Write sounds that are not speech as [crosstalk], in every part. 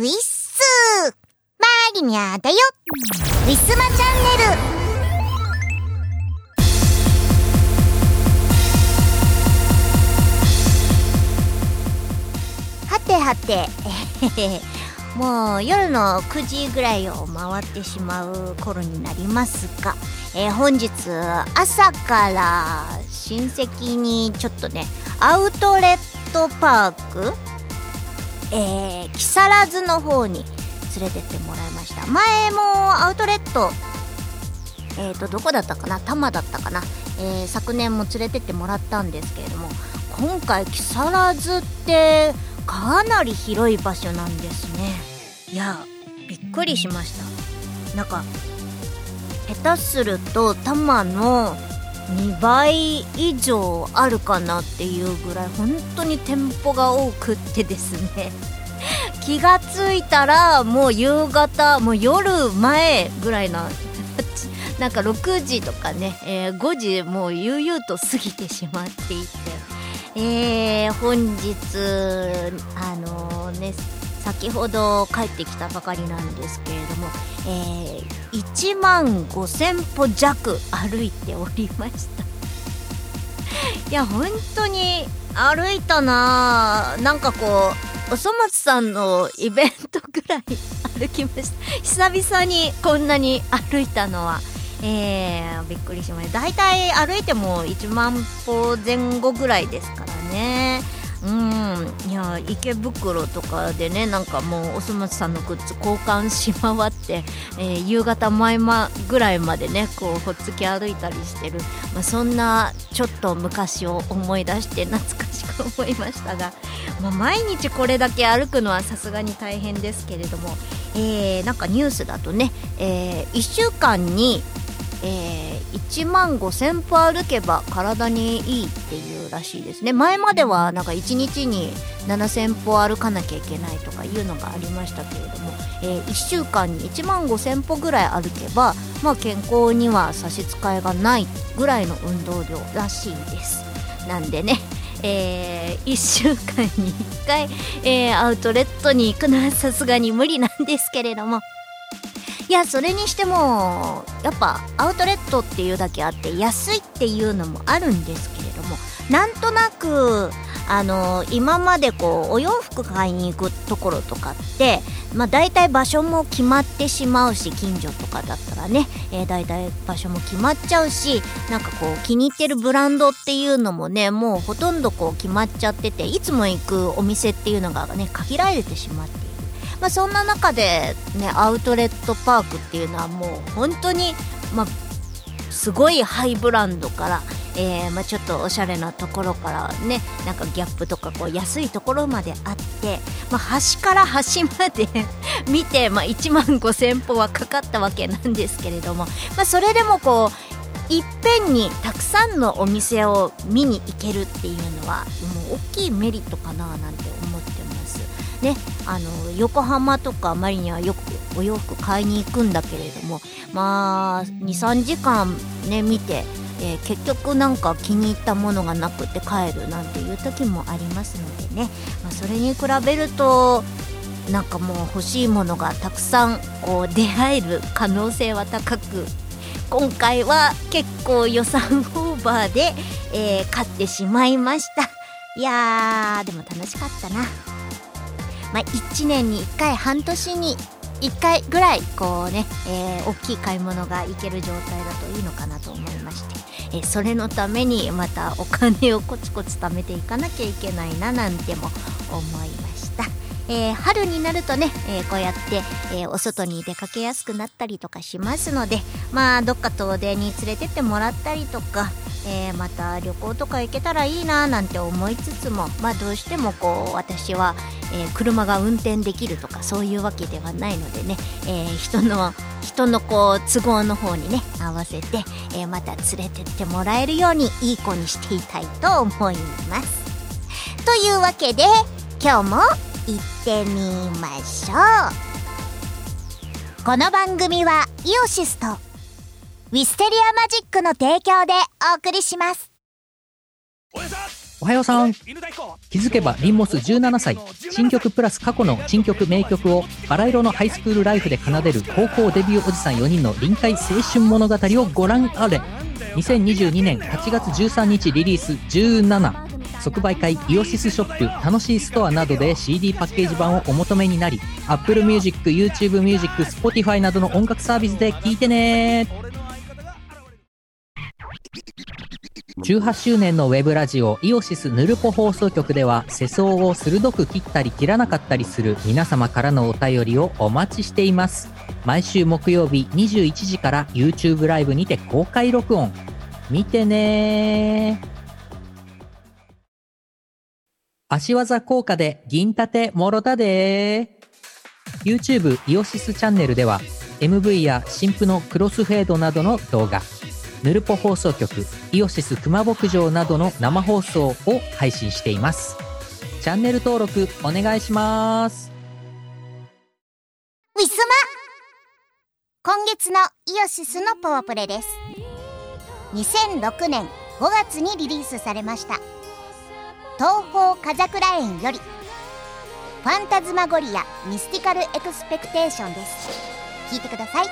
ウィッスマリニャだよ。ウィスマチャンネル。はてはて、[laughs] もう夜の9時ぐらいを回ってしまう頃になりますが、えー、本日朝から親戚にちょっとねアウトレットパークえー、木更津の方に連れてってもらいました。前もアウトレットえーとどこだったかな？多摩だったかな、えー、昨年も連れてってもらったんですけれども今回木更津ってかなり広い場所なんですね。いやびっくりしました。なんか下手すると多摩の2倍以上あるかなっていうぐらい本当に店舗が多くってですね。[laughs] 気がついたらもう夕方もう夜前ぐらいな [laughs] なんか6時とかね、えー、5時もう悠々と過ぎてしまっていて、えー、本日あのー、ね先ほど帰ってきたばかりなんですけれども、えー、1万5000歩弱歩いておりました。[laughs] いや本当に歩いたな。なんかこうおそ松さんのイベントぐらい歩きました。[laughs] 久々にこんなに歩いたのは。えー、びっくりしました。大体歩いても1万歩前後ぐらいですからね。うん。いや池袋とかでねなんかもうおそ松さんのグッズ交換し回って、[laughs] えー、夕方前間ぐらいまでねこうほっつき歩いたりしてる、まあ、そんなちょっと昔を思い出して懐かしく思いましたが、[laughs] まあ、毎日これだけ歩くのはさすがに大変ですけれども、えー、なんかニュースだとね、えー、1週間にえー、1万5000歩歩けば体にいいっていうらしいですね。前まではなんか1日に7000歩歩かなきゃいけないとかいうのがありましたけれども、えー、1週間に1万5000歩ぐらい歩けば、まあ、健康には差し支えがないぐらいの運動量らしいです。なんでねえー、1週間に1回、えー、アウトレットに行くのはさすがに無理なんですけれども。いやそれにしてもやっぱアウトレットっていうだけあって安いっていうのもあるんですけれどもなんとなくあの今までこうお洋服買いに行くところとかってまあ大体場所も決まってしまうし近所とかだったらね、えー、大体場所も決まっちゃうしなんかこう気に入ってるブランドっていうのもねもうほとんどこう決まっちゃってていつも行くお店っていうのがね限られてしまってまあ、そんな中で、ね、アウトレットパークっていうのはもう本当に、まあ、すごいハイブランドから、えーまあ、ちょっとおしゃれなところからねなんかギャップとかこう安いところまであって、まあ、端から端まで [laughs] 見て、まあ、1万5000歩はかかったわけなんですけれども、ま、それでもこういっぺんにたくさんのお店を見に行けるっていうのはもう大きいメリットかななんてねあの横浜とかマリにはよくお洋服買いに行くんだけれどもまあ23時間ね見て、えー、結局なんか気に入ったものがなくて帰るなんていう時もありますのでね、まあ、それに比べるとなんかもう欲しいものがたくさんこう出会える可能性は高く今回は結構予算オーバーで、えー、買ってしまいました。いやーでも楽しかったな。まあ、1年に1回半年に1回ぐらいこうね、えー、大きい買い物が行ける状態だといいのかなと思いまして、えー、それのためにまたお金をコツコツ貯めていかなきゃいけないななんても思いました。えー、春になるとね、えー、こうやって、えー、お外に出かけやすくなったりとかしますのでまあどっか遠出に連れてってもらったりとか、えまた旅行とか行けたらいいななんて思いつつもまあどうしてもこう私は、え車が運転できるとかそういうわけではないのでね、え人の人のこう都合の方にね合わせて、えまた連れてってもらえるようにいい子にしていたいと思います。というわけで今日も行ってみましょうこの番組はイオシスとウィステリアマジックの提供でお送りしますおはようさん。気づけばリンモス17歳。新曲プラス過去の新曲名曲をバラ色のハイスクールライフで奏でる高校デビューおじさん4人の臨海青春物語をご覧あれ。2022年8月13日リリース17。即売会イオシスショップ楽しいストアなどで CD パッケージ版をお求めになり Apple Music、YouTube Music、Spotify などの音楽サービスで聴いてね18周年のウェブラジオイオシスヌルポ放送局では世相を鋭く切ったり切らなかったりする皆様からのお便りをお待ちしています。毎週木曜日21時から YouTube ライブにて公開録音。見てね足技効果で銀盾もろたで YouTube イオシスチャンネルでは MV や新婦のクロスフェードなどの動画。ヌルポ放送局イオシス熊牧場などの生放送を配信しています。チャンネル登録お願いします。ウィスマ。今月のイオシスのパワープレです。2006年5月にリリースされました。東方風櫻宴より Phantasmagoria Mystical Expectation です。聞いてください。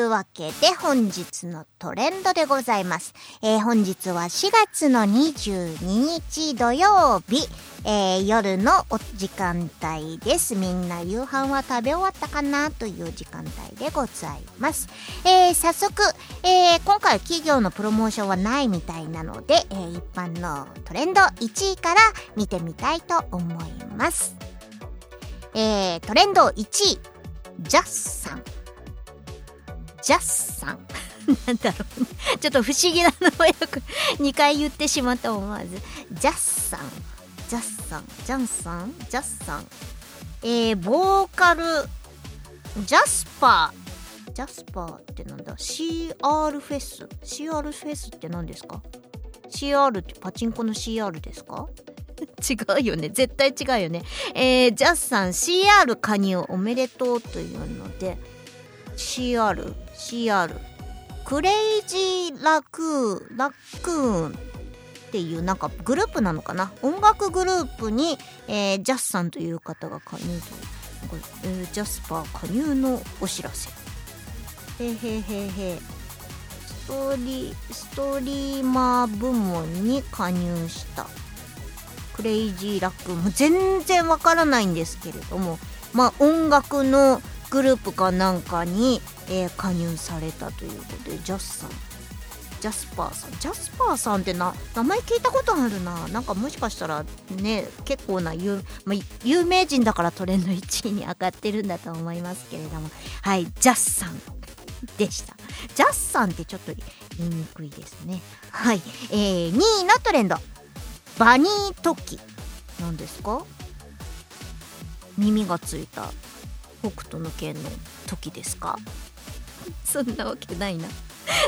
いうわけで本日のトレンドでございます。えー、本日は4月の22日土曜日、えー、夜のお時間帯です。みんな夕飯は食べ終わったかなという時間帯でございます。えー、早速、えー、今回は企業のプロモーションはないみたいなので、えー、一般のトレンド1位から見てみたいと思います。えー、トレンド1位、ジャスさん。ジャスさん。なんだろう、ちょっと不思議な名前を2回言ってしまった思わず。ジャスさん。ジャスさん、ジャンさん、ジャスさん。えー、ボーカル、ジャスパー。ジャスパーってなんだ ?CR フェス ?CR フェスって何ですか ?CR ってパチンコの CR ですか？[laughs] 違うよね。絶対違うよね。えー、ジャスさん CR 加入おめでとうというので、CR、CR、クレイジーラクー、ラクーンっていうなんかグループなのかな？音楽グループに、えー、ジャスさんという方が加入と。えー、ジャスパー加入のお知らせ。へへへへ。ストーリーストリーマー部門に加入した。クレイジーラックも全然わからないんですけれども。まあ音楽のグループかなんかに、えー、加入されたということでジャスさん。ジャスパーさん。ジャスパーさんってな名前聞いたことあるな。なんかもしかしたらね結構な有,、まあ、有名人だからトレンド1位に上がってるんだと思いますけれども。はいジャスさん。でした。ジャスさんってちょっと言いにくいですね。はい、えー、2位のトレンド。バニートキ。何ですか？耳がついた。北斗の拳の時ですか？そんなわけないな。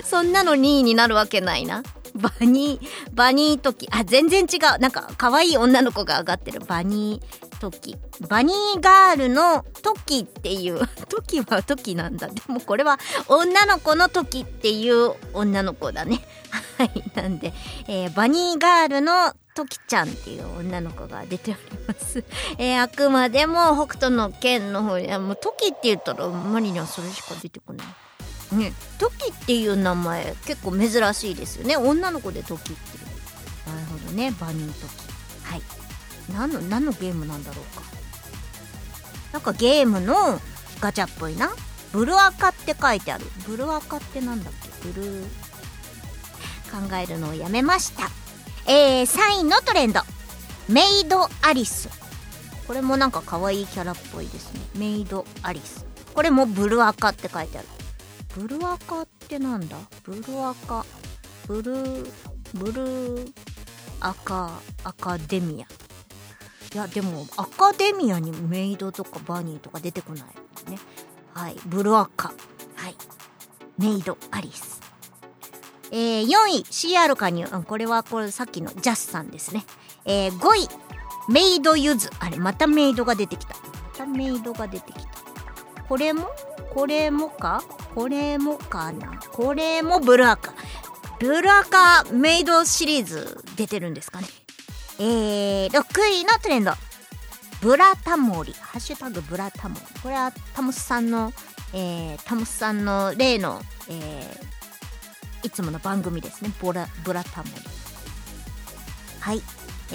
そんなの2位になるわけないな。バニーバニー時。あ全然違う。なんか可愛い女の子が上がってる。バニー時。バニーガールの時っていう。[laughs] 時は時なんだ。でもこれは女の子の時っていう女の子だね。はい。なんで、えー、バニーガールのトキちゃんっていう女の子が出ております。[laughs] えー、あくまでも北斗の剣の方に、もうトキって言ったらマリにはそれしか出てこない。ね、トキっていう名前結構珍しいですよね。女の子でトキっていう。なるほどね、バニートキ。はい。何の、何のゲームなんだろうか。なんかゲームのガチャっぽいな。ブルアカって書いてある。ブルアカってなんだっけ？ブルー。考えるのをやめました。えー、3位のトレンド。メイドアリス。これもなんか可愛いキャラっぽいですね。メイドアリス。これもブルアカって書いてある。ブルアカってなんだ？ブルアカ。ブルーブルーアカアカデミア。いやでもアカデミアにメイドとかバニーとか出てこないね。はいブルアカ。はい。メイドアリス。えー、4位 CR 加入、うん、これはこれさっきのジャスさんですね、えー、5位メイドユズ。あれまたメイドが出てきた。またメイドが出てきた。これも？これもか？これもかな？これもブルアカブルアカメイドシリーズ出てるんですかね。えー、6位のトレンド。ブラタモリ。ハッシュタグブラタモリ。これはタモスさんのえー、タモスさんの例の、えー、いつもの番組ですね。ブラブラタモリ。はい。え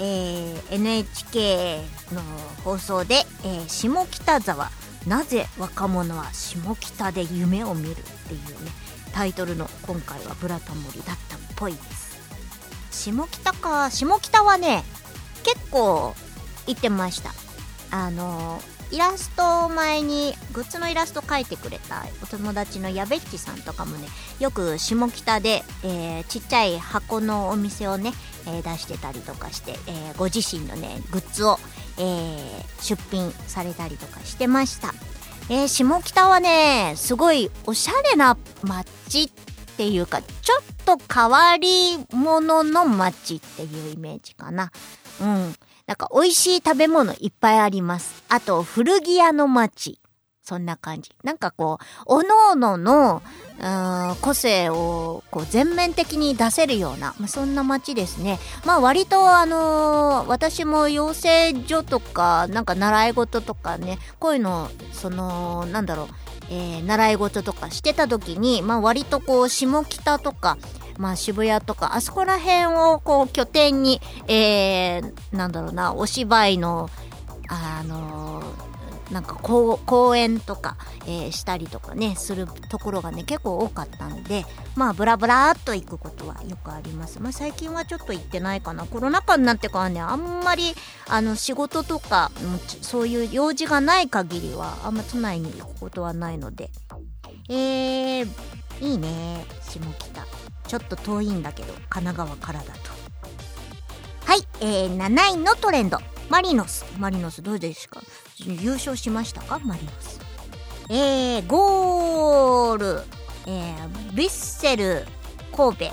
ー、NHK の放送で、えー、下北沢。なぜ若者は下北で夢を見るっていうねタイトルの今回は「ブラタモリ」だったっぽいです。下北か下北はね結構行ってました。あのーイラストを前にグッズのイラスト描いてくれたお友達のやべっちさんとかもねよく下北で、えー、ちっちゃい箱のお店をね、えー、出してたりとかして、えー、ご自身のねグッズを、え出品されたりとかしてました、え下北はねすごいおしゃれな街っていうかちょっと変わり者の街っていうイメージかな。うん。なんか美味しい食べ物いっぱいあります。あと、古着屋の街。そんな感じ。なんかこう、おのおのの、うん個性をこう全面的に出せるような、まあ、そんな街ですね。まあ割とあのー、私も養成所とか、なんか習い事とかね、こういうの、その、なんだろう、えー、習い事とかしてた時に、まあ割とこう、下北とか、まあ、渋谷とかあそこら辺をこう拠点に、えー、なんだろうなお芝居のあのーなんか公演とか、えー、したりとかねするところがね結構多かったんでまあブラブラっと行くことはよくあります。まあ最近はちょっと行ってないかな。コロナ禍になってからねあんまりあの仕事とかそういう用事がない限りはあんま都内に行くことはないので。えー、いいね下北。ちょっと遠いんだけど神奈川からだと。はい、えー、7位のトレンド。マリノス。マリノスどうですか？優勝しましたか？マリノス。えー、ゴール、えー、ヴィッセル神戸。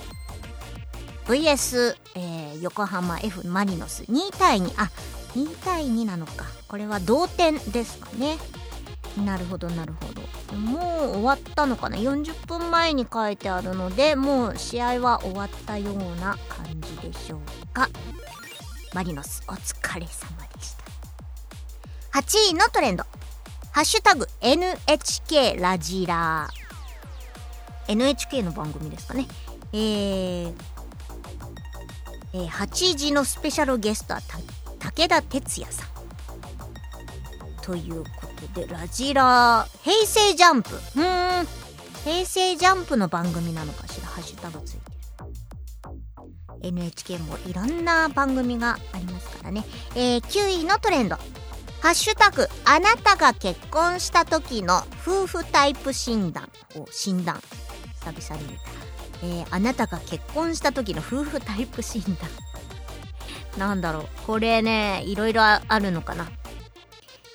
VS、えー、横浜 F マリノス。2対2あ2対2なのか。これは同点ですかね。なるほどなるほど。もう終わったのかな？40分前に書いてあるのでもう試合は終わったような感じでしょうか。マリノスお疲れ様でした。8位のトレンド。ハッシュタグ NHK ラジラ NHK の番組ですかね。えー、えー、8時のスペシャルゲストは武田鉄矢さん。ということでラジラー平成ジャンプ。うん。平成ジャンプの番組なのかしら？ハッシュタグついて。る NHK もいろんな番組がありますからね、えー、9位のトレンド。ハッシュタグあなたが結婚した時の夫婦タイプ診断を診断。久々に見た、えー、あなたが結婚した時の夫婦タイプ診断。なんだろう。これねいろいろああるのかな。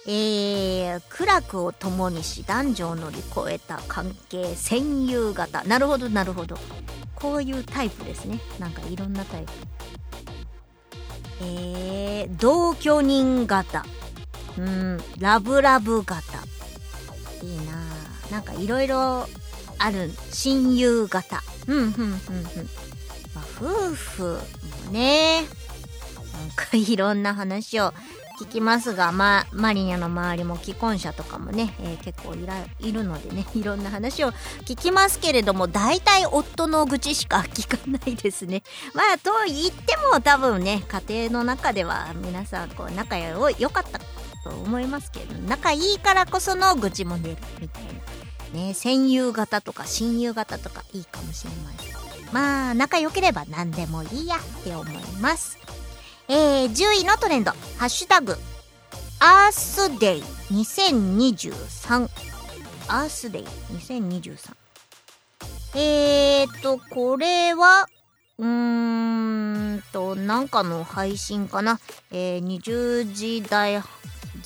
えー、苦楽を共にし男女を乗り越えた関係戦友型。なるほどなるほど。こういうタイプですね。なんかいろんなタイプ。えー、同居人型。うんラブラブ型。いいなあなんかいろいろある親友型。うんうんうんうん。まあ夫婦もねなんかいろんな話を聞きますが、ま、マリニャの周りも既婚者とかもね、えー結構いらいるのでね [laughs] いろんな話を聞きますけれども大体夫の愚痴しか聞かないですね。[laughs] まあと言っても多分ね家庭の中では皆さんこう仲良良かったと思いますけど仲いいからこその愚痴も出るみたいな。ね戦友型とか親友型とかいいかもしれません。まあ仲良ければ何でもいいやって思います。えー、10位のトレンド、ハッシュタグ、アースデイ2023。アースデイ2023。えーと、これは、うーんと、なんかの配信かな。えー、20時代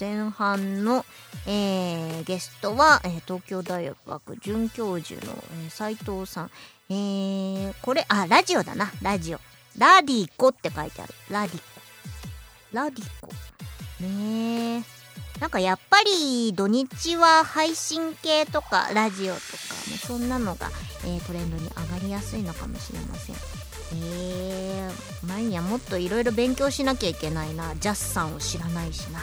前半の、えーゲストは、えー東京大学准教授の、えー斉藤さん。えーこれ、あ、ラジオだな、ラジオ。ラディコって書いてある。ラディコ。ラディコ。ねえ。なんかやっぱり土日は配信系とかラジオとか、まあそんなのが、えートレンドに上がりやすいのかもしれません。えー、マニアもっといろいろ勉強しなきゃいけないな。ジャスさんを知らないしな。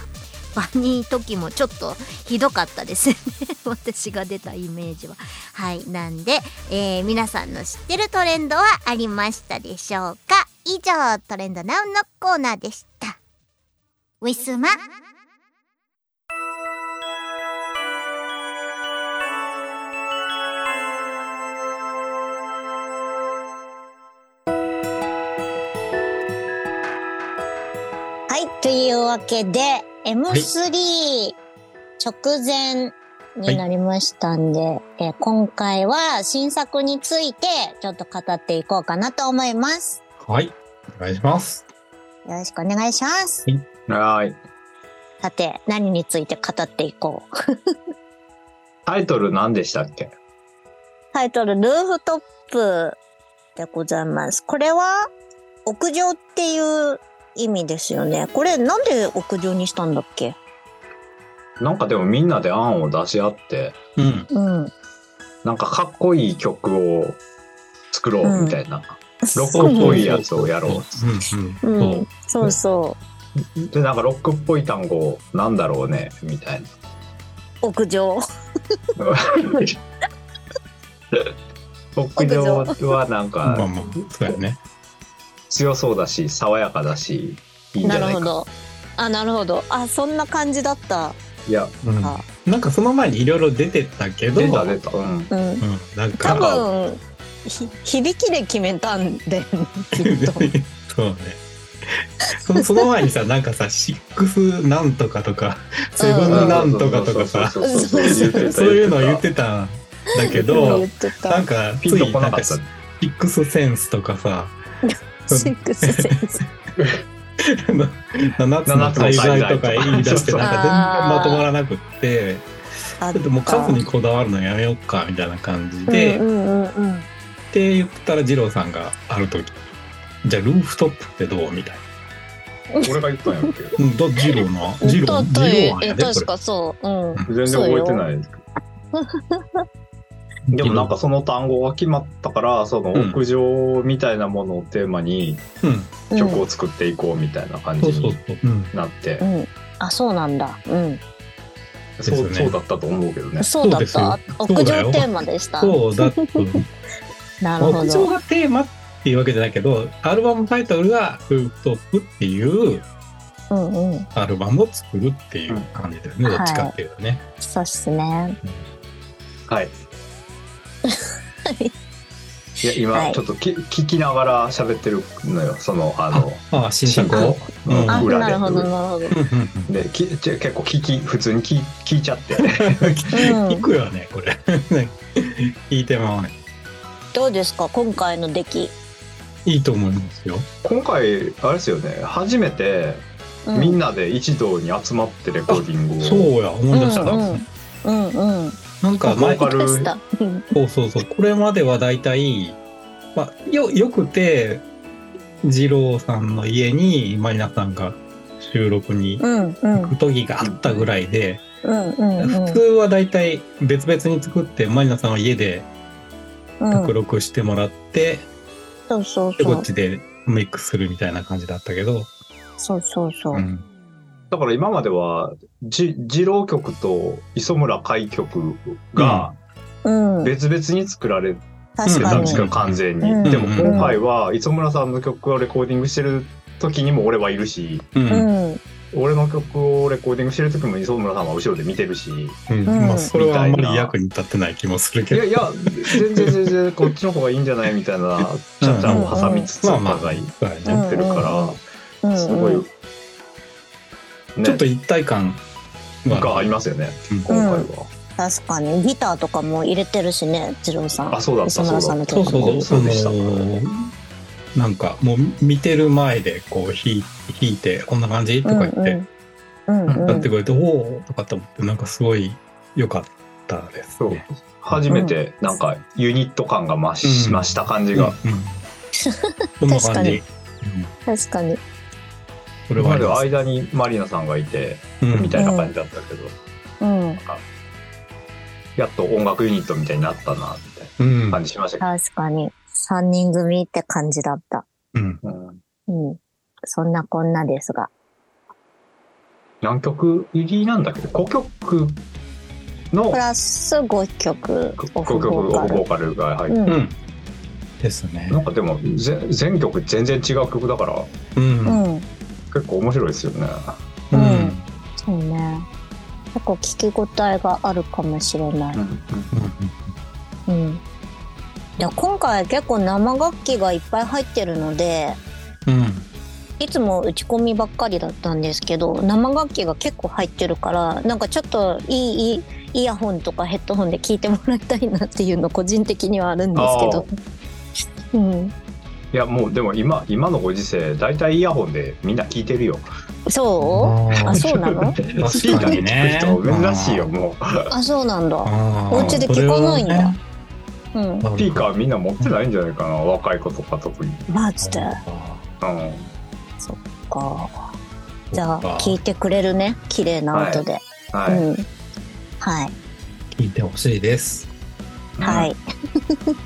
バニー時もちょっとひどかったですね。[laughs] 私が出たイメージは。はい。なんで、えー皆さんの知ってるトレンドはありましたでしょうか？以上、トレンドナウのコーナーでした。ウィスマ。はい、というわけで、M3 直前になりましたんで、えー今回は新作についてちょっと語っていこうかなと思います。はい。お願いします。よろしくお願いします。はーい。さて、何について語っていこう。タイトル何でしたっけ？タイトル、ルーフトップでございます。これは、屋上っていう意味ですよね。これ、なんで屋上にしたんだっけ？なんかでもみんなで案を出し合って、うん。うん。なんかかっこいい曲を作ろうみたいな。ロッそうクっぽいやつをやろう。うん。うん。うん、そうそで、なんかロックっぽい単語なんだろうね、みたいな。う。屋上。[laughs] 屋上はなんかまあまあ、そうやね。強そうだし、爽やかだし、いいんじなゃないか。るほど。あ、なるほど。あ、そんな感じだった。いや、うんあ。なんかその前にいろいろ出てたけど、出た出た。うん。うん。うん。なん多か、分、ひ響きで決めたんだよね、きっと。[laughs] そうね。[laughs] そのその前にさ、なんかさ、シックスなんとかとか、セブンなんとかとかさ、そういうのを言ってたんだけど。なんか、ピンとついなんか、シ。ックスセンスとかさ、[laughs] シックスセンス。[laughs] 7つの滞在とか言い出して、なんか全然まとまらなくって、あちょっともう数にこだわるのやめようかみたいな感じで、うんうんうんうん。って言ったら二郎さんがある時じゃあルーフトップってどう？みたい俺が言ったんやっけ？な。うん、だ二郎の二郎だ二郎えなんやでこ確かそう。うん。全然覚えてないでもなんかその単語が決まったから、その屋上みたいなものをテーマにれ。うん。曲を作っていこうみたいな感じに。なってう、ん。あ、そうなんだ。うん。そうねそうだったと思うけどね。そうだった。屋上テーマでした。そうだと。[laughs] なるほ屋上ど。がテーマっていうわけじゃないけど、アルバムタイトルがルーフトップっていううんうん。アルバムを作るっていう感じですね。うんどっちかっていうとね。そうっすね。はい。いや、今はいちょっとき聞きながら喋ってるのよ。その、あの、ああ、新作を？うんあ、裏でなる。ほど、なるほど。うんうんで、きち結構聞き、普通に聞聞いちゃって。うん聞くよね、これ。[laughs] 聞いてまうね。どうですか今回の出来。いいと思いますよ。今回あれですよね。初めてうみんなで一堂に集まってレコーディングを、そうや、思い出した。うんうんうん。うんなんか前、ボーカル。でしたうんそうそうそう。これまではだいたい、まあ、よ、よくて、二郎さんの家にマリナさんが収録にうんうん。行く時があったぐらいで、うんうん普通はだいたい別々に作って、マリナさんは家でうん。録録してもらって、そうそうで、そう。こっちでミックスするみたいな感じだったけど、そうそうそう。うん。だから今まではじ二郎曲と磯村海曲がうん。別々に作られてたんですけど、完全に、うん。でも今回は磯村さんの曲をレコーディングしてる時にも俺はいるし。うん。俺の曲をレコーディングしてる時も磯村さんは後ろで見てるしうん。うん。まあ、それはあんまり役に立ってない気もするけど。いやいや全然全然こっちの方がいいんじゃないみたいなちゃちゃを挟みつつお互いやってるから、うん。すごい、うん。ね、ちょっと一体感がありますよねうん。今回は、確かに。ギターとかも入れてるしね二郎さん。あそうだった磯村さんのそうそうそう。そうでしたなんかもう見てる前でこう弾い弾いてこんな感じ？とか言って。うんうん。やってくれて、おおとかって思ってなんかすごい良かったですそう。ね。初めてなんかユニット感が増しうんました感じが、うんこんな感じ。確かに。これ今まではあります。間にマリナさんがいて、うん。みたいな感じだったけど、うん。やっと音楽ユニットみたいになったなみたいうん。な感じしましたけ確かに三人組って感じだった。うん。ど、うん。うんそんなこんなですが。何曲入りなんだっけ？ど5曲の。プラス5曲オ5フ曲オボーカル。フボーカルが入って、うん。うん。ですね。なんかでもぜ全曲全然違う曲だから。うん。うん。うん結構面白いですよね。うん。そうね。結構聞き応えがあるかもしれない。うんいや今回結構生楽器がいっぱい入ってるのでうん。いつも打ち込みばっかりだったんですけど生楽器が結構入ってるからなんかちょっといいいいイヤホンとかヘッドホンで聞いてもらいたいなっていうの個人的にはあるんですけど。うん、いやもうでも今今のご時世大体イヤホンでみんな聞いてるよ。そう？あそうなの？[laughs] スピーカーで聞く人珍しいよもう。あそうなんだ。お家で聞かないんだうん。スピーカーみんな持ってないんじゃないかな若い子とか特に。マジで。うんか。じゃあそっか聞いてくれるね綺麗な音で。はい。うん。はい。聞いてほしいです。はい。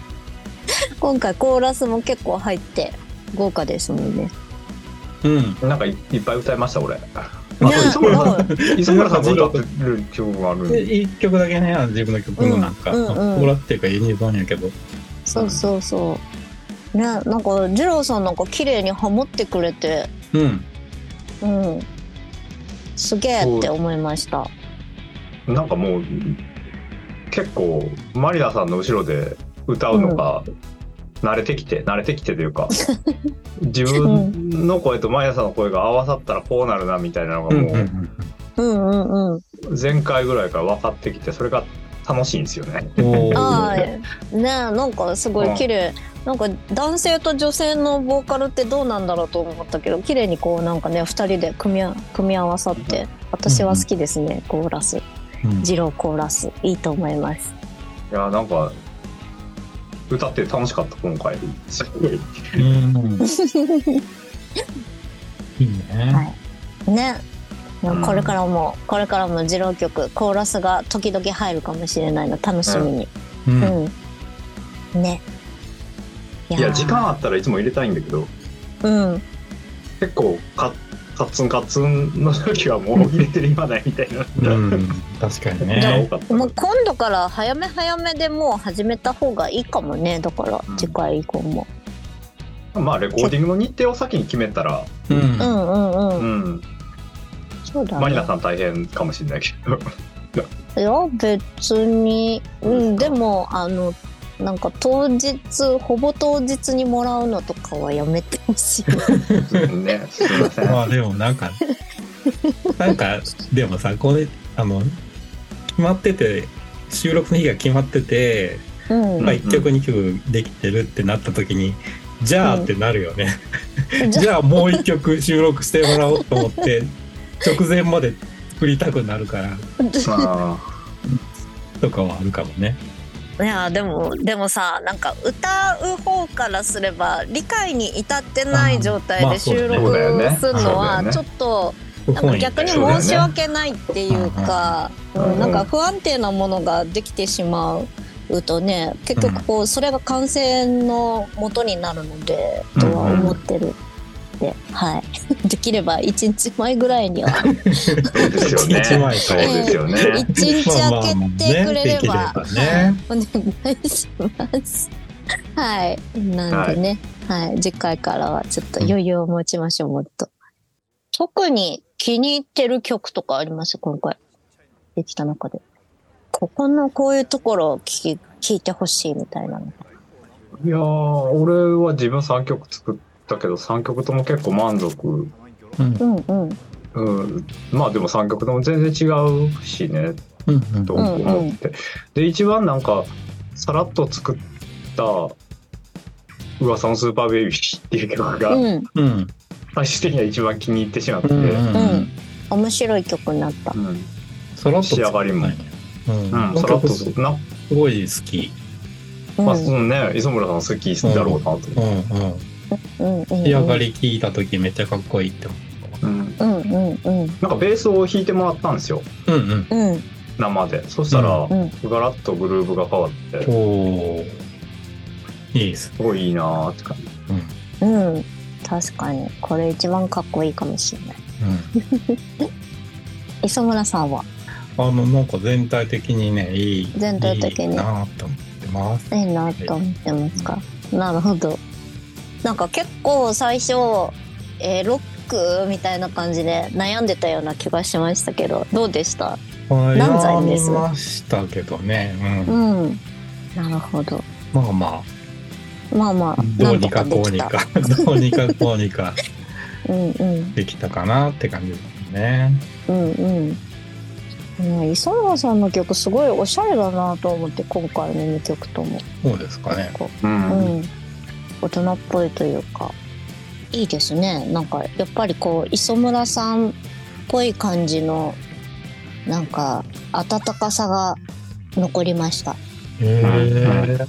[laughs] 今回コーラスも結構入って豪華ですもんね。うん。なんかいいっぱい歌いました俺。あね磯村磯村さんが歌ってる曲があるんで、で。一曲だけね、自分の曲のなんか、うんうんうんコーラっていうかユニゾンやけど、そうそうそう。ね、なんか二郎さんなんか綺麗にハモってくれて、うん。うん。すげえって思いました。なんかもう結構マリナさんの後ろで歌うのが慣れてきて、慣れてきてというか [laughs] 自分の声とマリナさんの声が合わさったらこうなるなみたいなのがもううんうんうん。前回ぐらいから分かってきてそれが楽しいんですよね。[laughs] ねなんかすごい綺麗。なんか男性と女性のボーカルってどうなんだろうと思ったけど綺麗にこうなんかね二人で組みあ組み合わさって私は好きですね、コーラス。うん。二郎コーラス。いいと思います。いやなんか歌って楽しかった今回すごい。うん。い [laughs] いね。ねもうこれからも、これからも二郎曲コーラスが時々入るかもしれないの楽しみにう。うんん、ねいいや時間あったらいつも入れたいんだけどうん結構カカッツンカッツンの時はもう入れてる暇ないみたいな。うん。確かにがね。多かったもう今度から早め早めでもう始めた方がいいかもねだからうん次回以降も、まあレコーディングの日程を先に決めたら、うん。うんうんうん、うん、そうだねマリナさん大変かもしれないけど。いや別にうんでもあのなんか当日ほぼ当日にもらうのとかはやめてほしい。まあでもなんか、なんか、でもさ、これ、あの、決まってて、収録の日が決まってて、うん。まあ1曲2曲できてるってなった時に、じゃあってなるよね。じゃじゃあもう一曲収録してもらおうと思って、直前まで作りたくなるから、[laughs] あ。とかはあるかもね。いやでもでもさなんか歌う方からすれば理解に至ってない状態まあで収録するのはちょっと不なんか逆に申し訳ないっていうか、うんなんか不安定なものができてしまうとね結局こうそれが完成の元になるのでとは思ってる。ではい、[laughs] できれば1日前ぐらいにはあそうですよね一日前そうですよね1日開けてくれればまあまあねお願いします。はい。なんでね、はい、次回からはちょっと余裕を持ちましょう、もっと。特に気に入ってる曲とかあります今回。できた中で。ここのこういうところを聞き聞いてほしいみたいなの。いやー俺は自分3曲作ったけど3曲とも結構満足。うん。うんうん。うん、まあでも3曲とも全然違うしね。うんうん。と思って、で一番なんかさらっと作った「噂のスーパーベイビー」っていう曲がうん。うん最終的には一番気に入ってしまって、うんうんうん。面白い曲になった。うん。さらっと仕上がりも。うん。さらっとすな、ごい好き。うんまあうんね、磯村さん好きだろうなと。んうん。仕上がり聞いた時めっちゃかっこいいって思うん、うんうんうん。なんかベースを弾いてもらったんですよう。うんうん。うん生でそしたら、うん。ガラッとグルーブが変わってすおお。いいです。ごいいいなーって感じうん。確かに。これ一番かっこいいかもしれない。うん。[laughs] 磯村さんは？あのなんか全体的にねいい。全体的にいいなと思ってます。いいなと思ってますか？なるほど。なんか結構最初、えーロックみたいな感じで悩んでたような気がしましたけど、どうでした？何歳です悩みましたけどね。う。うんん。なるほど。まあままあまああ、、どうんにか。こうにか、どうにかこうにか [laughs] うんうん。できたかなって感じですね。うんうん。うん、磯村さんの曲すごいおしゃれだなと思って今回の2曲ともそうですかね。うんうん、大人っぽいというかいいですねなんかやっぱりこう磯村さんっぽい感じのなんか温かさが残りました。へえ。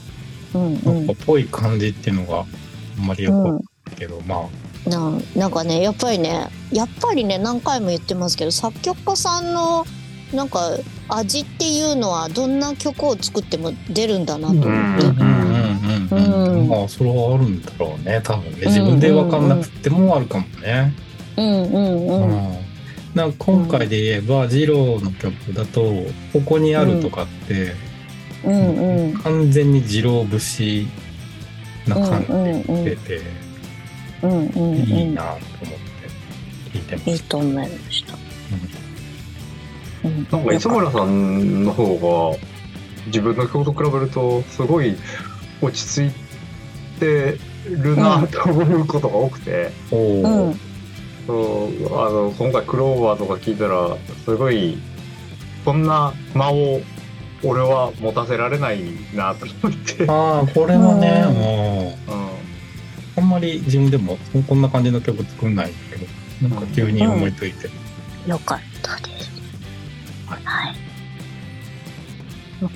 うんうなんぽい感じっていうのがあんまりよくないけど、まあ。ななんかねやっぱりねやっぱりね何回も言ってますけど作曲家さんのなんか味っていうのはどんな曲を作っても出るんだなと思って、うんうまあそれはあるんだろうね多分ね。自分で分かんなくてもあるかもね。うんうんうんうん。なんか今回で言えば、ジローの曲だと「ここにある」とかって、うんうん完全に二郎節な感じで言ってて、うんうんうん。いいなと思って聞いてます。いいと思いました。うん。なんか磯村さんの方が自分の曲と比べるとすごい落ち着いてるなと思うことが多くて、おうお、ん。そうあの今回クローバーとか聞いたらすごいこんな間を俺は持たせられないなと思って、うん、ああこれはね、うん。もうあんまり自分でもこんな感じの曲作んないんだけどなんか急に思いついて、よかったです。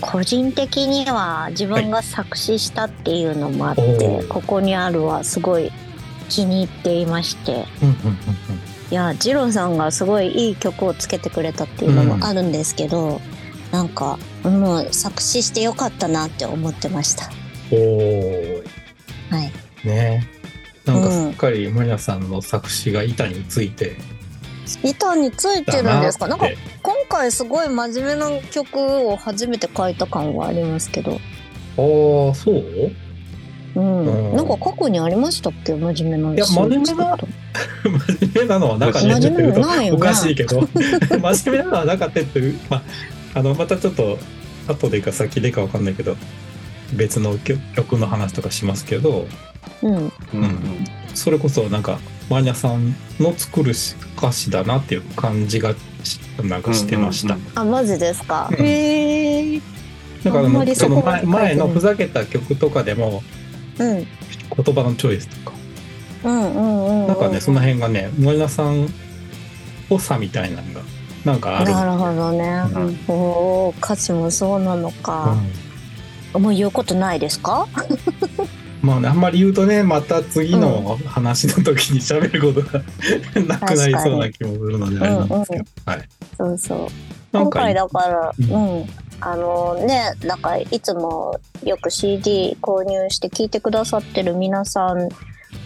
個人的には自分が作詞したっていうのもあって、はいここにあるはすごい気に入っていまして、うんうんうんいや、ジローさんがすごいいい曲をつけてくれたっていうのもあるんですけど、なんか、もう作詞してよかったなって思ってました。うん、おー。はい。ね。なんかうん。すっかりマリナさんの作詞が板について板についてるんですか？なんか今回すごい真面目な曲を初めて書いた感はありますけど、ああそう？うん、うん。なんか過去にありましたっけ？真面目ないや真面目な真面目なのはなかった真面目っていうとなの？ないよね。おかしいけど。[laughs] 真面目なのはなかったっていう、まあ、あのまたちょっと後でか先でかわかんないけど別の曲曲の話とかしますけど。うん。うんそれこそなんかマニャさんの作る歌詞だなっていう感じがしなんかしてました。あマジですか、うん。へえだからのその前前のふざけた曲とかでもうん。こ言葉のチョイスとか。うんうんうんうん。なんかねその辺がね森田さんっぽさみたいなのがなんかある。なるほどね。うおお、歌詞もそうなのか。もう言うことないですか？まあね、あんまり言うとねまた次の話の時に喋ることが [laughs] なくなりそうな気もするのであれなんですけど、はい。そうそう。今回だから、ううん。ん、あのね、なんかいつもよく CD 購入して聴いてくださってる皆さん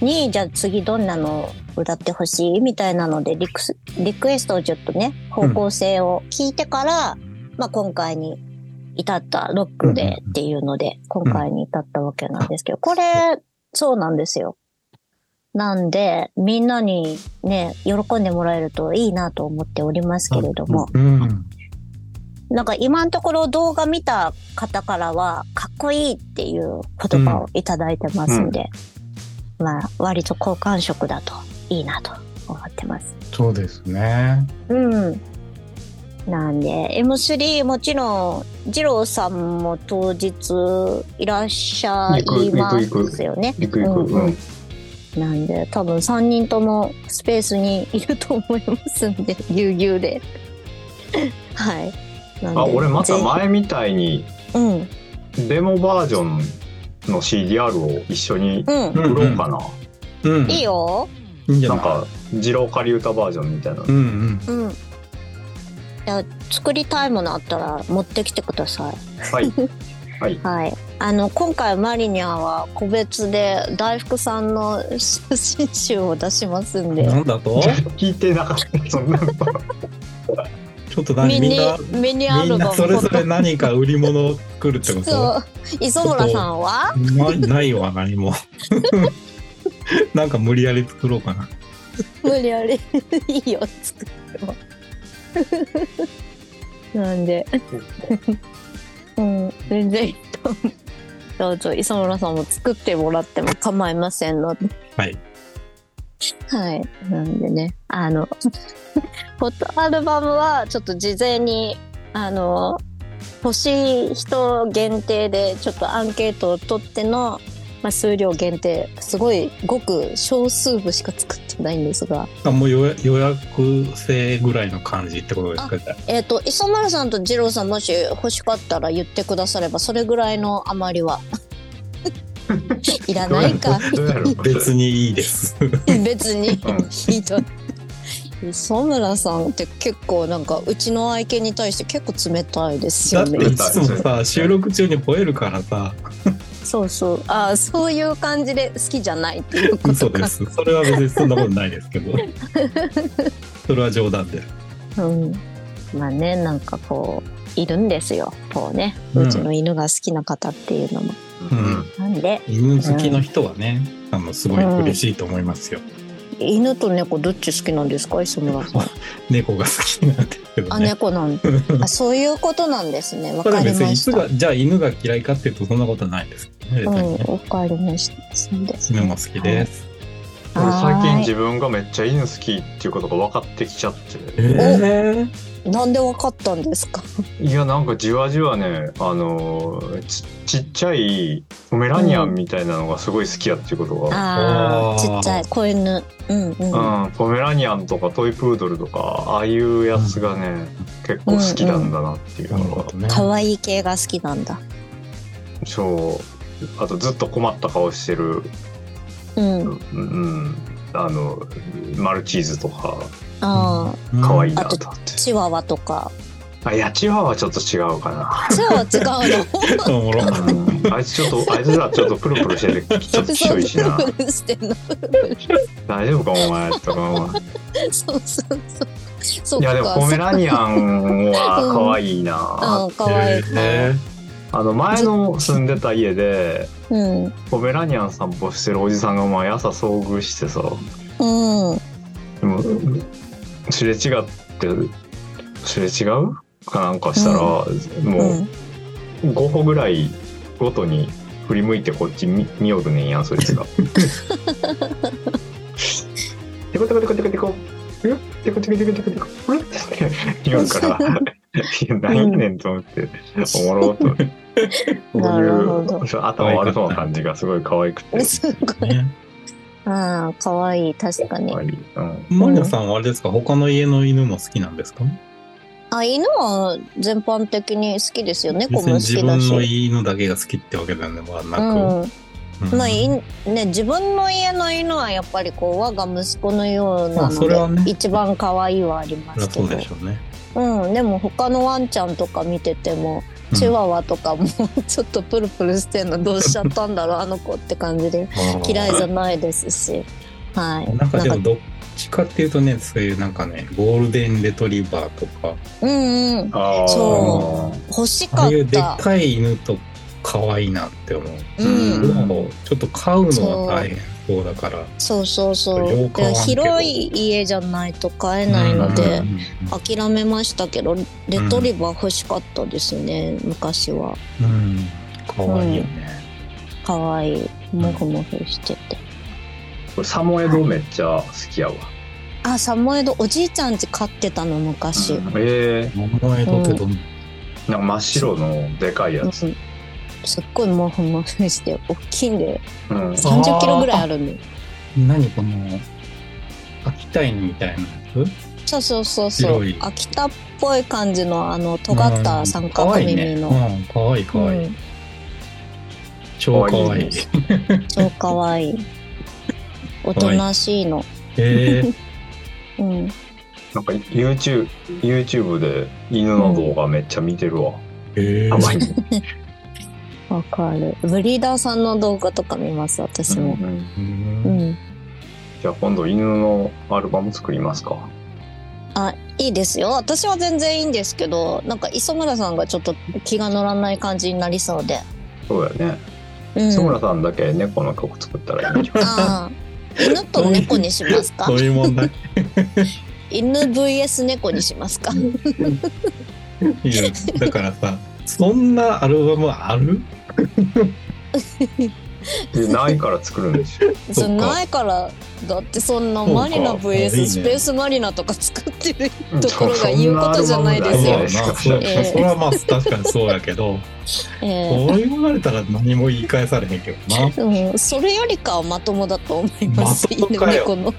に、じゃあ次どんなの歌ってほしいみたいなのでリクス、リクエストをちょっとね、方向性を聞いてから、まあ今回に至ったロックでっていうので、今回に至ったわけなんですけど、これ、そうなんですよ。なんで、みんなにね、喜んでもらえるといいなと思っておりますけれども、うん。なんか今のところ動画見た方からは、かっこいいっていう言葉をいただいてますんで、まあ、割と好感触だといいなと思ってます。そうですね。うん。なんで、M3 もちろん、二郎さんも当日いらっしゃいま行く行くすよね。なんで、多分3人ともスペースにいると思いますんで、[laughs] ぎゅうぎゅうで。[laughs] はい。あ、俺またぜ前みたいにひうん。デモバージョンの CDR を一緒に売ろうかな。うんいいよ。なんか、二郎仮歌バージョンみたいな。うんうんうん。じゃあ、作りたいものあったら持ってきてください。はい。[laughs] はい。はい。あの、今回マリニャは個別で大福さんの写真集を出しますんで。なんだと？聞いてなかった。そんなの。ちょっと何？ミニみんな、ミニアみんなルバム。それぞれ何か売り物を作るってことそう。磯村さんは？ないないわ何も [laughs] なんか無理やり作ろうかな無理やりいいよ、作っても。[laughs] なんで。うん、全然いいと思う。どうぞ、磯村さんも作ってもらっても構いませんので。はいはい。なんでね、あの、[laughs] フォトアルバムはちょっと事前に、あの、欲しい人限定でちょっとアンケートを取っての、まあ、数量限定、すごいごく少数部しか作ってないんですが、あもう予約制ぐらいの感じってことですかじゃあえっ、と、磯丸さんと二郎さんもし欲しかったら言ってくだされば、それぐらいの余りは。[laughs] いらないか。別にいいです [laughs] 別にうんひどい。磯村さんって結構なんかうちの愛犬に対して結構冷たいですよねだってい。つもさ収録中に吠えるからさそうそう。ああ、そういう感じで好きじゃないっていうことか。嘘ですそれは別にそんなことないですけど [laughs] それは冗談でうん。まあね、なんかこう、いるんですよ。こうね。うんうちの犬が好きな方っていうのも。うんなんで、犬好きの人はねあのすごい嬉しいと思いますよ、犬と猫どっち好きなんですか？磯村さん。[laughs] 猫が好きなんですけどあ、ね猫なん [laughs] あ、そういうことなんですね。わかりました。別にいつがじゃあ犬が嫌いかっていうとそんなことはないですねうん、かりました。そうです、犬も好きです、俺最近は自分がめっちゃ犬好きっていうことが分かってきちゃって。えい。なんでわかったんですか？いや、なんかじわじわね、あのーち、ちっちゃいポメラニアンみたいなのがすごい好きやっていうことが。ああ、ちっちゃい子犬。うんうん。うん、ポメラニアンとかトイプードルとか、ああいうやつがね、結構好きなんだなっていうのが。なるほどね可愛い系が好きなんだ。そう。あとずっと困った顔してる、うん。うん、うんあの、マルチーズとか、ああ、可愛いいなと思って。チワワとか。あ、いや、チワワはちょっと違うかな。チワワ違うの？おもろうんあいつちょっと、あいつらちょっとプルプルしてて、ちょっと強いしな。プルプルしてんの。大丈夫か、お前とか。そうそうそう。そっかいや、でもポメラニアンは可愛いな。うん、可愛い可愛い。あの、前の住んでた家で、うん。ポメラニアン散歩してるおじさんが毎朝遭遇してさ、うん。でもすれ違って、すれ違う？かなんかしたら、もうん。う5歩ぐらいごとに振り向いてこっち見見よるねんや、そいつが。テコテコテコテコテコ。よテコテコテコテコテコ。って言うから、[laughs] いや何やねんと思って、おもろうと。[laughs] なるほど。そう頭悪そうな感じがすごい可愛くて。[laughs] すごい。ねああ、かわいい。確かに可。愛いうんマリナさんはあれですか？他の家の犬も好きなんですか？あ、犬は全般的に好きですよ。猫別にも好自分きだし。の犬だけが好きってわけではなく。うん。うんまあ、いね、自分の家の犬はやっぱりこう、我が息子のようまあなので、それはね一番可愛いはありますけどそりゃそうで。しょうね。うん、でも他のワンちゃんとか見てても、うんチワワとかもちょっとプルプルしてんのどうしちゃったんだろうあの子って感じで [laughs] 嫌いじゃないですし。はい。なんかでもどっちかっていうとね、そういうなんかね、ゴールデンレトリバーとか、うんうん。そ欲しかっああいうでったかい犬と可愛いなって思う。うん。でもちょっと飼うのは大変そうだから。そうそうそう。広い家じゃないと買えないのでうん諦めましたけどレトリバー欲しかったですね昔は。うん、可愛いよね。可愛いモフモフしてて。これサモエドめっちゃ好きやわ。あサモエドおじいちゃん家飼ってたの昔、え桃江戸ってどんー、なんか真っ白のでかいやつ。うんすっごいモフモフして大きいんでうん。30キロぐらいあるんで何この、秋田犬みたいなやそうそうそうそう。秋田っぽい感じのあのつ尖った三角可愛い耳の、ね。うん、可愛い可愛い。うん。超可愛い。超かわい。い [laughs] おとなしいの。えー、うん。なんか YouTube, YouTube で犬の動画めっちゃ見てるわ。え可愛い。わかる。ブリーダーさんの動画とか見ます？私も。うんううん。ん、じゃあ今度犬のアルバム作りますか。あいいですよ。私は全然いいんですけどなんか磯村さんがちょっと気が乗らない感じになりそうで。そうだよね。うん。磯村さんだけ猫の曲作ったらいいんじゃない？犬と猫にしますか？そういう問題。犬 VS 猫にしますか？いや、だからさ、そんなアルバムある？でないから作るんですよ。そそっか。ないからだってそんなマリナ VS ねスペースマリナとか作ってるところが言うことじゃないですよ。そんなアルバムないじゃないですか。まあ、そうええ。それはまあ確かにそうやけど、えこう言われたら何も言い返されへんけどな。えうん、それよりかはまともだと思います。犬まともかよ。猫の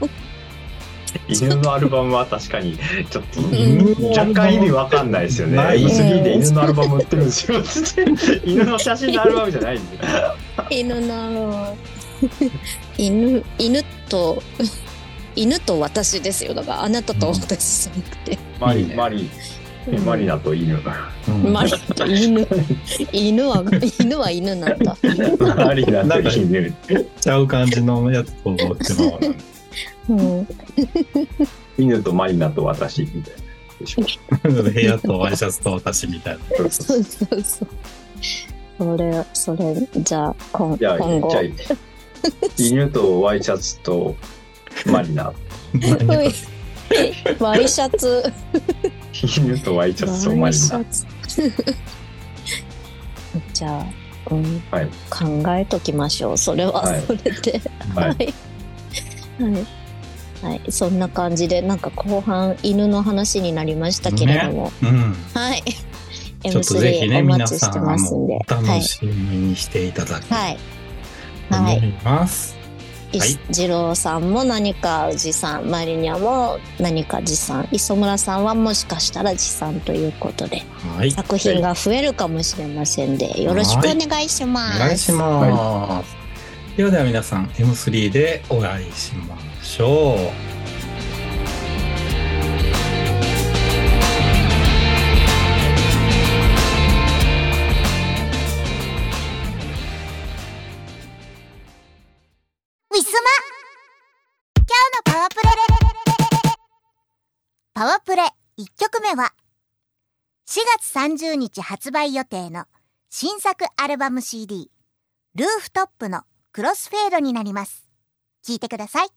犬のアルバムは確かにちょっと若干意味わかんないですよね。ない M3 で犬のアルバム売ってるんですよ。[laughs] 犬の写真のアルバムじゃないんで。犬の [laughs] 犬犬と犬と私ですよだからあなたと私じゃなくて、マリマリマリナと犬。うんマリナと犬犬は犬は犬なんだ [laughs] マリナと犬。ちゃう感じのやつ想像してまうな。うん犬とマリナと私みたいな。でしょ部屋とワイシャツと私みたいな。そうそうそう。それそれじゃあ今じゃあ、今後じゃあ犬とワイシャツとマリナ。ワイシャツ。犬とワイシャツとマリナ。じゃあ、うん。はい。考えときましょう。それははい。それで。はい。はい、はいはい、そんな感じでなんか後半犬の話になりましたけれども、うん。はい [laughs] ちょっとぜひね、M3 お皆待ちしてますんで楽しみにしていただきたはいいと思はいはいいます。いはい次郎さんも何か持参マリニャも何か持参磯村さんはもしかしたら持参ということではい。作品が増えるかもしれませんでよろしくお願いします。お願いします。ではでは皆さん、M3 でお会いしましょう。ウィスマ今日のパワープレパワープレ1曲目は4月30日発売予定の新作アルバム CD ルーフトップのクロスフェードになります。聞いてください。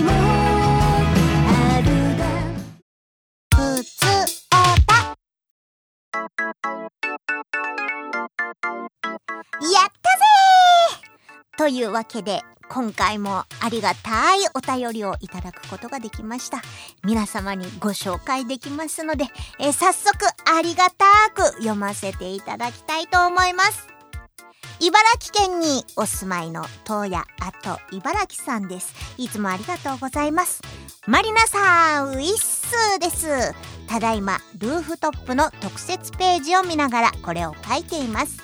あるだふつおた。やったぜというわけで今回もありがたいお便りをいただくことができました。皆様にご紹介できますので、え早速ありがたく読ませていただきたいと思います。茨城県にお住まいの東野あと茨城さんです。いつもありがとうございます。マリナさんウィッスーです。ただいまルーフトップの特設ページを見ながらこれを書いています。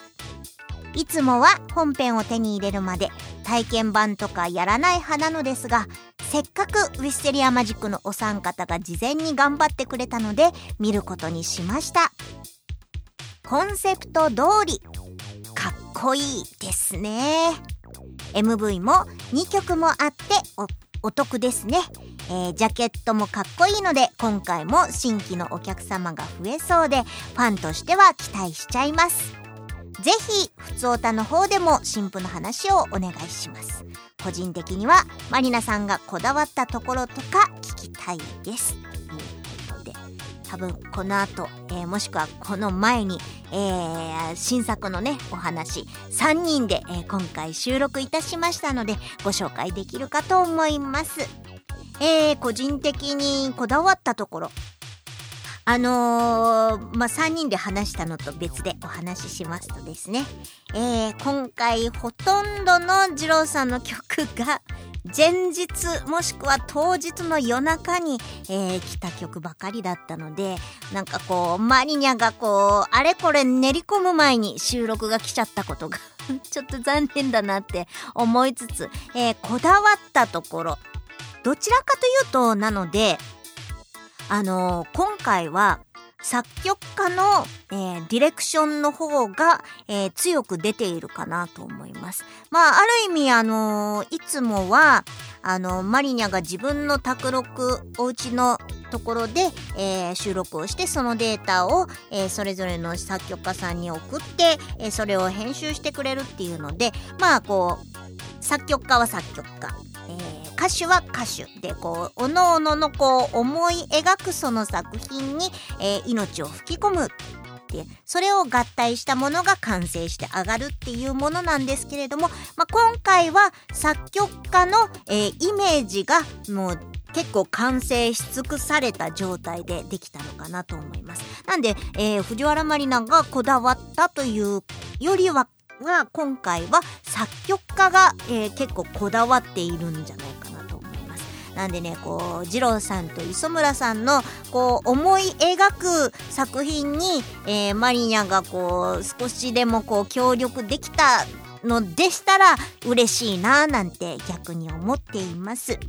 いつもは本編を手に入れるまで体験版とかやらない派なのですがせっかくウィステリアマジックのお三方が事前に頑張ってくれたので見ることにしました。コンセプト通り。かっこいいですね。MV も2曲もあっておお得ですね、えージャケットもかっこいいので今回も新規のお客様が増えそうでファンとしては期待しちゃいます。ぜひふつおたの方でも新婦の話をお願いします。個人的にはマリナさんがこだわったところとか聞きたいです。多分この後、えーもしくはこの前に、えー新作のねお話3人で、えー今回収録いたしましたのでご紹介できるかと思います。え個人的にこだわったところ。あのーまあ、3人で話したのと別でお話ししますとですね、えー今回ほとんどの二郎さんの曲が前日もしくは当日の夜中に、えー来た曲ばかりだったのでなんかこうマリニャがこうあれこれ練り込む前に収録が来ちゃったことが [laughs] ちょっと残念だなって思いつつ、えーこだわったところどちらかというとなのであのー今回は作曲家の、えーディレクションの方が、えー強く出ているかなと思います。まあ、ある意味、あのーいつもは、あのマリニャが自分の卓録、お家のところで、えー収録をして、そのデータを、えーそれぞれの作曲家さんに送って、えーそれを編集してくれるっていうので、まあ、こう、作曲家は作曲家、えー歌手は歌手でこうおのおののこう思い描くその作品に、えー命を吹き込むってそれを合体したものが完成して上がるっていうものなんですけれども、まあ、今回は作曲家の、えーイメージがもう結構完成し尽くされた状態でできたのかなと思います。なんで、えー藤原まりながこだわったというよりは今回は作曲家が、えー結構こだわっているんじゃない。なんでねこう二郎さんと磯村さんのこう思い描く作品に、えーマリニャがこう少しでもこう協力できたのでしたら嬉しいななんて逆に思っています。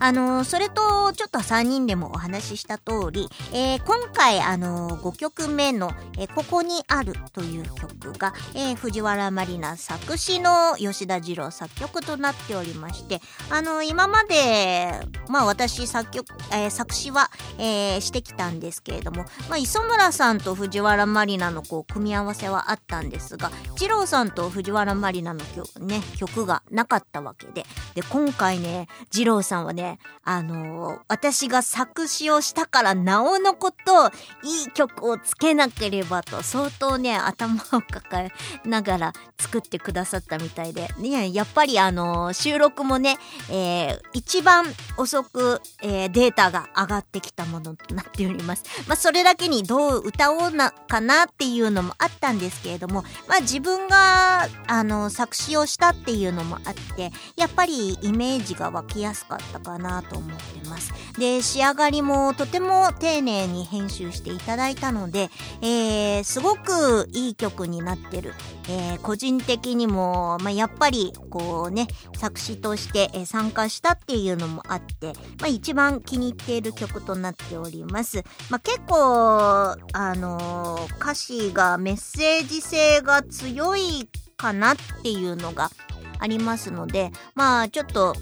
あのそれとちょっと3人でもお話しした通り、えー今回あのー5曲目の、えーここにある」という曲が、えー藤原まりな作詞の吉田二郎作曲となっておりましてあの今までまあ私作曲、えー作詞は、えーしてきたんですけれども、まあ、磯村さんと藤原まりなのこう組み合わせはあったんですが二郎さんと藤原まりなの曲,、ね、曲がなかったわけでで今回ね二郎さんはねあのー私が作詞をしたからなおのこといい曲をつけなければと相当ね頭を抱えながら作ってくださったみたいで、ね、やっぱりあのー収録もね、えー一番遅く、えーデータが上がってきたものとなっております。まあ、それだけにどう歌おうなかなっていうのもあったんですけれども、まあ、自分があの作詞をしたっていうのもあってやっぱりイメージが湧きやすかったかなと思ってます。で仕上がりもとても丁寧に編集していただいたので、えーすごくいい曲になってる、えー個人的にも、まあ、やっぱりこうね作詞として、参加したっていうのもあって、まあ、一番気に入っている曲となっております。まあ、結構あのー歌詞がメッセージ性が強いかなっていうのがありますのでまあちょっと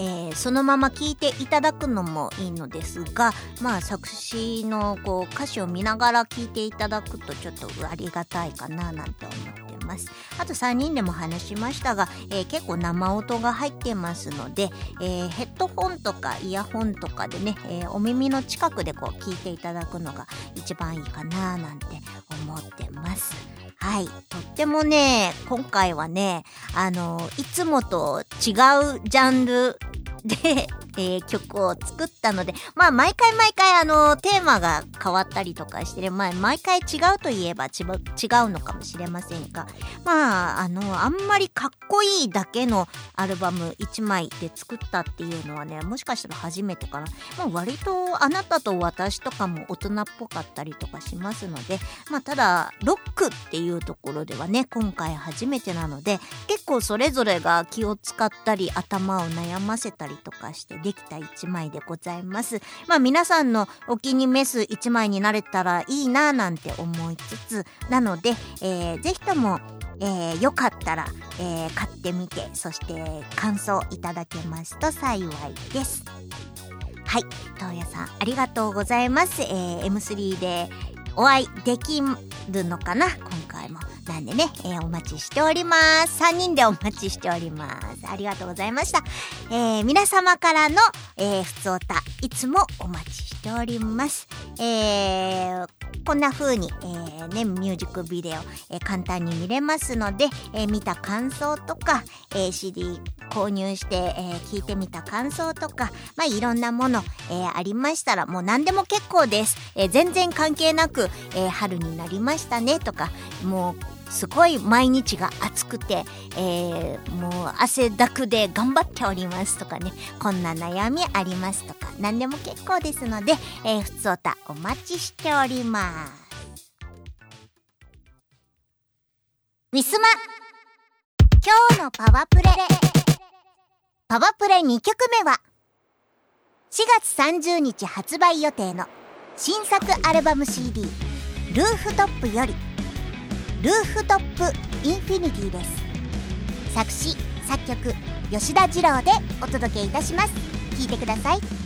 えーそのまま聴いていただくのもいいのですがまあ作詞のこう歌詞を見ながら聴いていただくとちょっとありがたいかななんて思ってます。あと3人でも話しましたが、えー結構生音が入ってますので、えーヘッドホンとかイヤホンとかでね、えお耳の近くでこう聞いていただくのが一番いいかななんて思ってます。はい。とってもね今回はねあのいつもと違うジャンルで、えー曲を作ったので、まあ毎回毎回あのテーマが変わったりとかしてね、まあ毎回違うといえば違うのかもしれませんが、まああの、あんまりかっこいいだけのアルバム1枚で作ったっていうのはね、もしかしたら初めてかな。まあ割とあなたと私とかも大人っぽかったりとかしますので、まあただ、ロックっていうところではね、今回初めてなので、結構それぞれが気を使ったり頭を悩ませたりとかしてできた一枚でございます。まあ皆さんのお気に召す一枚になれたらいいななんて思いつつ、なので、えーぜひともえーよかったら、えー買ってみてそして感想いただけますと幸いです。はい。東野さんありがとうございます、えー M3 でお会いできるのかな？今回も。なんでね、えーお待ちしております。3人でお待ちしております。ありがとうございました、えー皆様からの、えー、ふつおたいつもお待ちしております。えーこんな風に、えーね、ミュージックビデオ、えー簡単に見れますので、え見た感想とか、え CD 購入して、え聞いてみた感想とか、まあ、いろんなもの、えありましたら、もう何でも結構です。え全然関係なく、えー春になりましたねとか、もう、すごい毎日が暑くて、えーもう汗だくで頑張っておりますとかね、こんな悩みありますとか、何でも結構ですので、えー、ふつおたお待ちしております。ウィスマ今日のパワープレパワープレ2曲目は4月30日発売予定の新作アルバム CD「ルーフトップ」より「ルーフトップインフィニティ」です。作詞作曲吉田二郎でお届けいたします。聴いてください。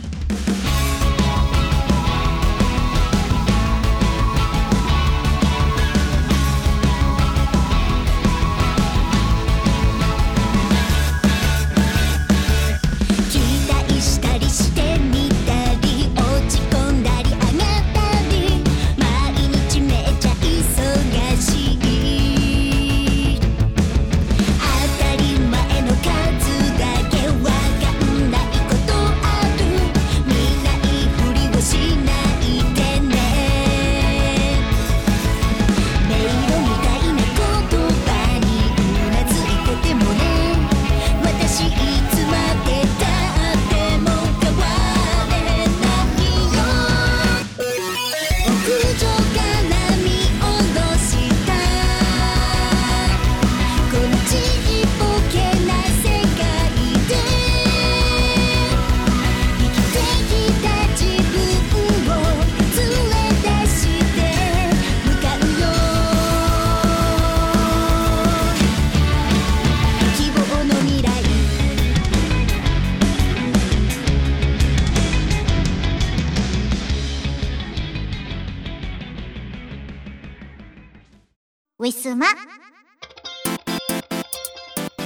スマ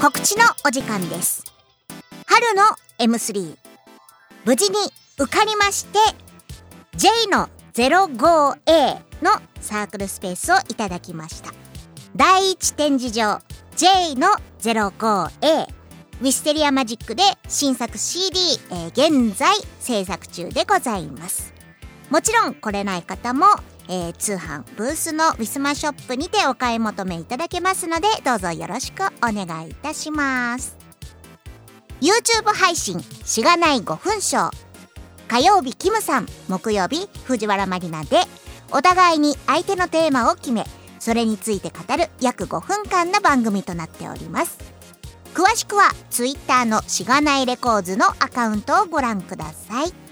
告知のお時間です。春の M3 無事に受かりまして J の 05A のサークルスペースをいただきました。第一展示場 J の 05A ウィステリアマジックで新作 CD、えー現在制作中でございます。もちろん来れない方も、えー通販ブースのウィスマショップにてお買い求めいただけますのでどうぞよろしくお願いいたします。YouTube 配信しがない5分ショー火曜日キムさん木曜日藤原まりなでお互いに相手のテーマを決めそれについて語る約5分間の番組となっております。詳しくは Twitter のしがないレコーズのアカウントをご覧ください。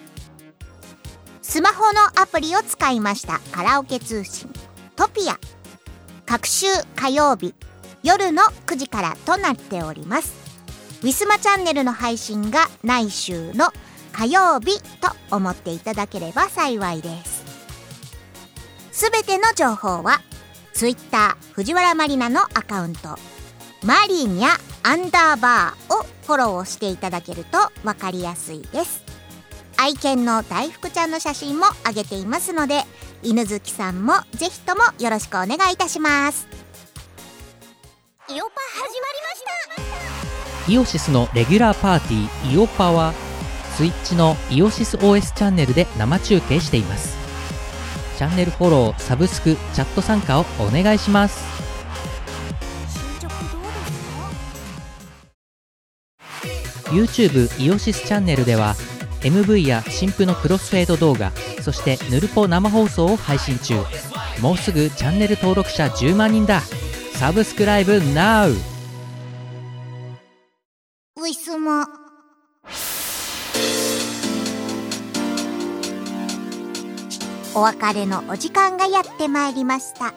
スマホのアプリを使いました。カラオケ通信。トピア。各週火曜日。夜の9時からとなっております。ウィスマチャンネルの配信が来週の火曜日と思っていただければ幸いです。すべての情報はツイッター藤原マリナのアカウント。マリニャアンダーバーをフォローしていただけると分かりやすいです。愛犬の大福ちゃんの写真も上げていますので犬好きさんもぜひともよろしくお願いいたします。イオパ始まりましたイオシスのレギュラーパーティーイオパはスイッチのイオシス OS チャンネルで生中継しています。チャンネルフォローサブスクチャット参加をお願いします。進捗どうですか YouTube イオシスチャンネルでは MV や新婦のクロスフェード動画そしてヌルポ生放送を配信中。もうすぐチャンネル登録者10万人だ。サブスクライブ NOW! ウ。ィスマお別れのお時間がやってまいりました。ウ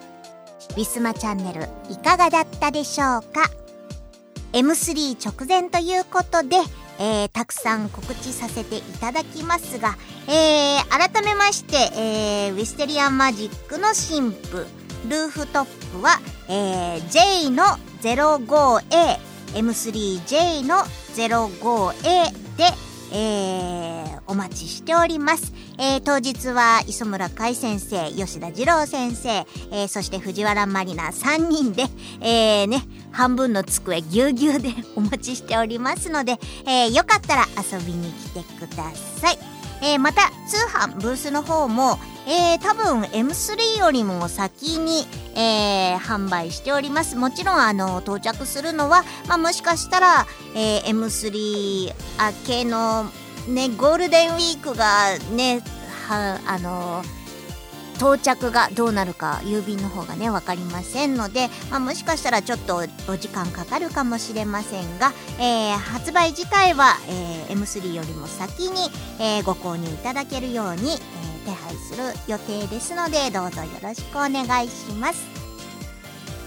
ィスマチャンネルいかがだったでしょうか？M3 直前ということで、えーたくさん告知させていただきますが、えー改めまして、えーウィステリアンマジックの新婦ルーフトップは、えー J の 05A M3J の 05A で、えーお待ちしております。えー当日は磯村海先生、吉田二郎先生、えーそして藤原まりな3人で、えーね、半分の机ぎゅうぎゅうで [laughs] お待ちしておりますので、えーよかったら遊びに来てください。えーまた通販ブースの方も、えー多分 M3 よりも先に、えー販売しておりますもちろんあの到着するのは、まあ、もしかしたら、えー M3 明けのねゴールデンウィークがねはあの到着がどうなるか郵便の方がね分かりませんので、まあ、もしかしたらちょっとお時間かかるかもしれませんが、えー発売自体は、えー M3 よりも先に、えーご購入いただけるように、え手配する予定ですのでどうぞよろしくお願いします。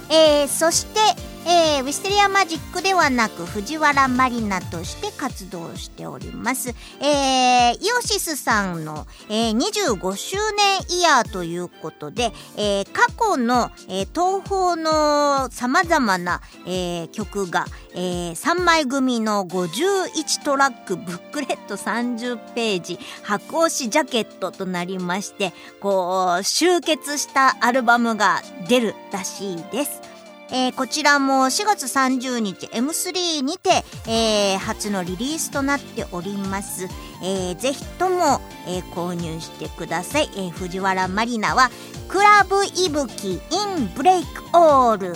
えそして、えーウィステリアマジックではなく藤原鞠菜として活動しております。えーイオシスさんの、えー25周年イヤーということで、えー過去の、えー東方の様々な、えー曲が、え3枚組の51トラックブックレット30ページ箔押しジャケットとなりましてこう集結したアルバムが出るらしいです。えーこちらも4月30日 M3 にて、えー初のリリースとなっております。えーぜひとも、えー購入してください。えー藤原マリナはクラブいぶき in ブレイクオール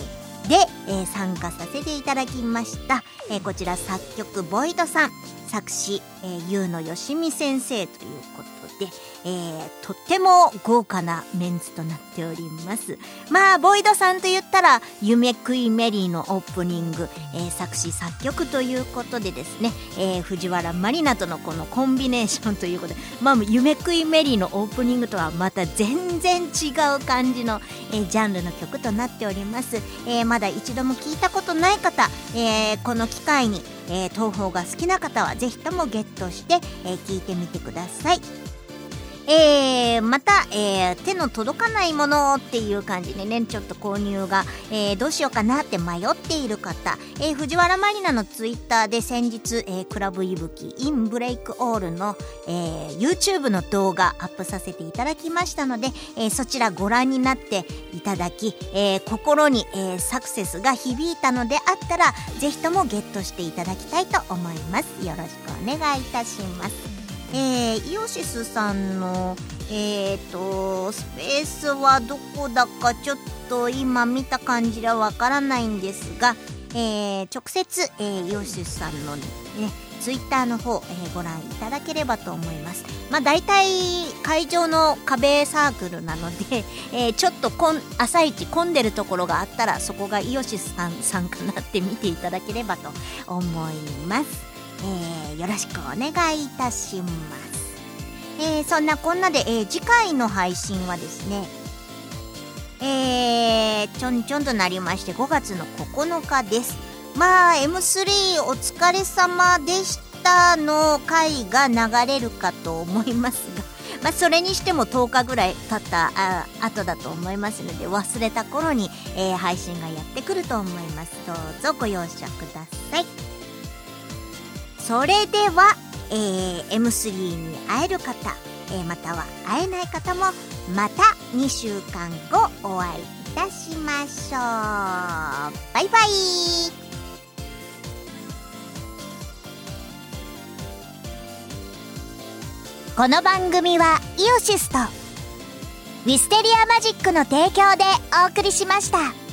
で、えー参加させていただきました。えーこちら作曲ボイドさん、作詞、えー、ゆうのよしみ先生ということで、えーとっても豪華なメンツとなっております。まあ、ボイドさんと言ったら、夢食いメリーのオープニング、えー作詞作曲ということでですね、えー藤原マリナとのこのコンビネーションということで、まあ、夢食いメリーのオープニングとはまた全然違う感じの、えージャンルの曲となっております。えーまだ一度も聞いたことない方、えーこの機会に、えー東宝が好きな方はぜひともゲットして、えー聞いてみてください。えーまた、えー手の届かないものっていう感じでねちょっと購入が、えーどうしようかなって迷っている方、えー藤原マリナのツイッターで先日、えークラブいぶき in ブレイクオールの、えー YouTube の動画アップさせていただきましたので、えーそちらご覧になっていただき、えー心に、えーサクセスが響いたのであったらぜひともゲットしていただきたいと思います。よろしくお願いいたします。えーイオシスさんのえー、とスペースはどこだかちょっと今見た感じではわからないんですが、えー直接、えーイオシスさんのねツイッターの方、えーご覧いただければと思います。まあ大体会場の壁サークルなので、[laughs] えーちょっとこん朝一混んでるところがあったらそこがイオシスさんさんかなって見ていただければと思います。えーよろしくお願いいたします。えーそんなこんなで、え次回の配信はですね、えーちょんちょんとなりまして5月の9日です。まあ M3 お疲れ様でしたの回が流れるかと思いますが、[laughs] まあそれにしても10日ぐらい経ったあ後だと思いますので忘れた頃に、えー配信がやってくると思いますどうぞご容赦くださいそれでは、えー M3 に会える方、えーまたは会えない方もまた2週間後お会いいたしましょうバイバイこの番組はイオシスとウィステリアマジックの提供でお送りしました。